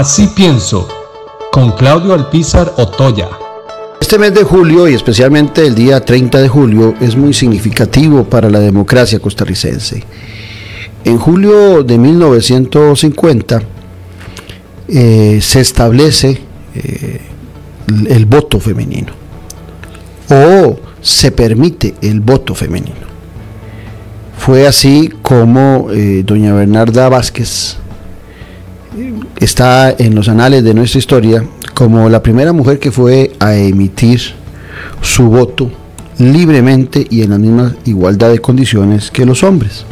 Así pienso, con Claudio Alpizar Otoya. Este mes de julio y especialmente el día 30 de julio es muy significativo para la democracia costarricense. En julio de 1950 eh, se establece eh, el voto femenino o se permite el voto femenino. Fue así como eh, doña Bernarda Vázquez está en los anales de nuestra historia como la primera mujer que fue a emitir su voto libremente y en la misma igualdad de condiciones que los hombres.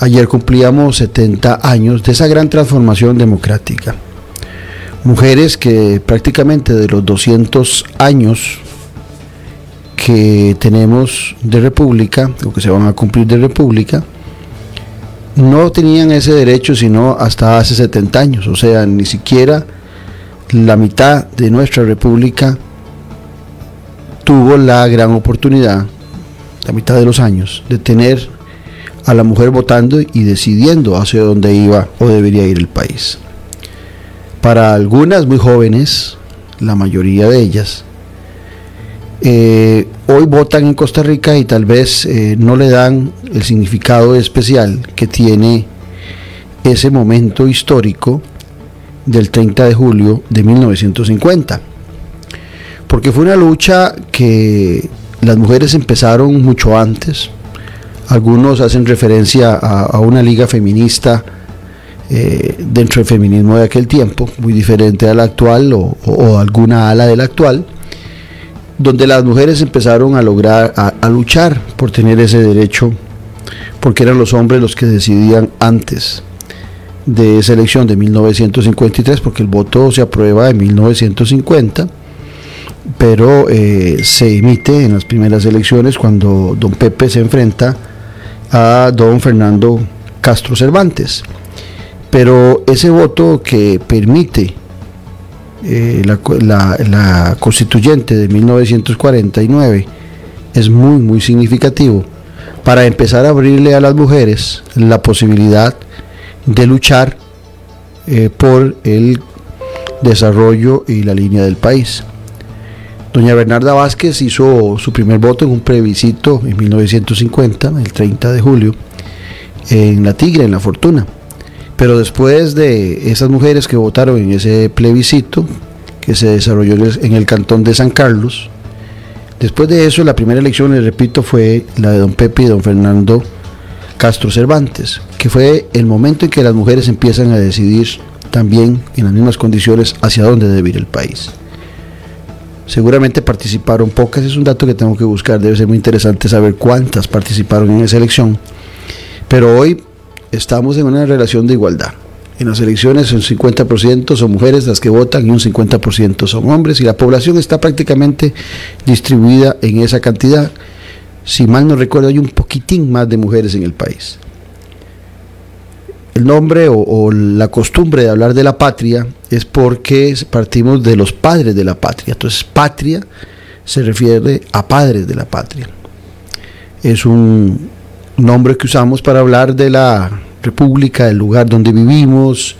Ayer cumplíamos 70 años de esa gran transformación democrática. Mujeres que prácticamente de los 200 años que tenemos de república, o que se van a cumplir de república, no tenían ese derecho sino hasta hace 70 años, o sea, ni siquiera la mitad de nuestra república tuvo la gran oportunidad, la mitad de los años, de tener a la mujer votando y decidiendo hacia dónde iba o debería ir el país. Para algunas muy jóvenes, la mayoría de ellas, eh, hoy votan en Costa Rica y tal vez eh, no le dan el significado especial que tiene ese momento histórico del 30 de julio de 1950. Porque fue una lucha que las mujeres empezaron mucho antes. Algunos hacen referencia a, una liga feminista eh, dentro del feminismo de aquel tiempo, muy diferente a la actual o, o alguna ala de la actual donde las mujeres empezaron a lograr, a, luchar por tener ese derecho, porque eran los hombres los que decidían antes de esa elección de 1953, porque el voto se aprueba en 1950, pero eh, se emite en las primeras elecciones cuando don Pepe se enfrenta a don Fernando Castro Cervantes. Pero ese voto que permite eh, la, constituyente de 1949 es muy, muy significativo para empezar a abrirle a las mujeres la posibilidad de luchar eh, por el desarrollo y la línea del país. Doña Bernarda Vázquez hizo su primer voto en un plebiscito en 1950, el 30 de julio, en La Tigre, en La Fortuna. Pero después de esas mujeres que votaron en ese plebiscito, que se desarrolló en el cantón de San Carlos, después de eso la primera elección, les repito, fue la de don Pepe y don Fernando Castro Cervantes, que fue el momento en que las mujeres empiezan a decidir también en las mismas condiciones hacia dónde debe ir el país. Seguramente participaron pocas, es un dato que tengo que buscar, debe ser muy interesante saber cuántas participaron en esa elección. Pero hoy estamos en una relación de igualdad. En las elecciones un 50% son mujeres las que votan y un 50% son hombres y la población está prácticamente distribuida en esa cantidad. Si mal no recuerdo hay un poquitín más de mujeres en el país. El nombre o, la costumbre de hablar de la patria es porque partimos de los padres de la patria. Entonces patria se refiere a padres de la patria. Es un nombre que usamos para hablar de la república, del lugar donde vivimos,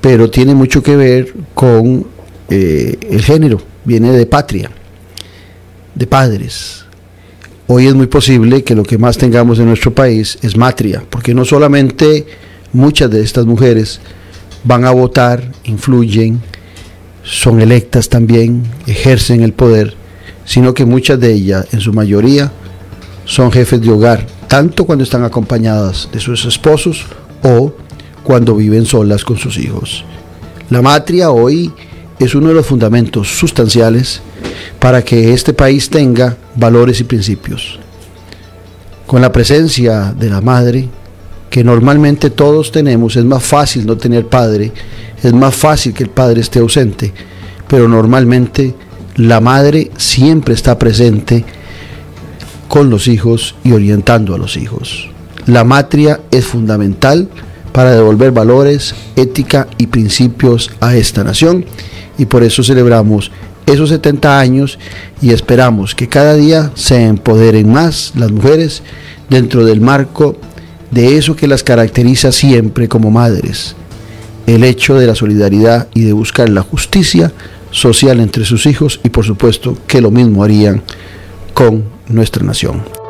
pero tiene mucho que ver con eh, el género, viene de patria, de padres. Hoy es muy posible que lo que más tengamos en nuestro país es matria, porque no solamente muchas de estas mujeres van a votar, influyen, son electas también, ejercen el poder, sino que muchas de ellas, en su mayoría, son jefes de hogar, tanto cuando están acompañadas de sus esposos o cuando viven solas con sus hijos. La matria hoy es uno de los fundamentos sustanciales para que este país tenga valores y principios. Con la presencia de la madre, que normalmente todos tenemos, es más fácil no tener padre, es más fácil que el padre esté ausente, pero normalmente la madre siempre está presente con los hijos y orientando a los hijos. La matria es fundamental para devolver valores, ética y principios a esta nación y por eso celebramos esos 70 años y esperamos que cada día se empoderen más las mujeres dentro del marco de eso que las caracteriza siempre como madres, el hecho de la solidaridad y de buscar la justicia social entre sus hijos y por supuesto que lo mismo harían con nuestra nación.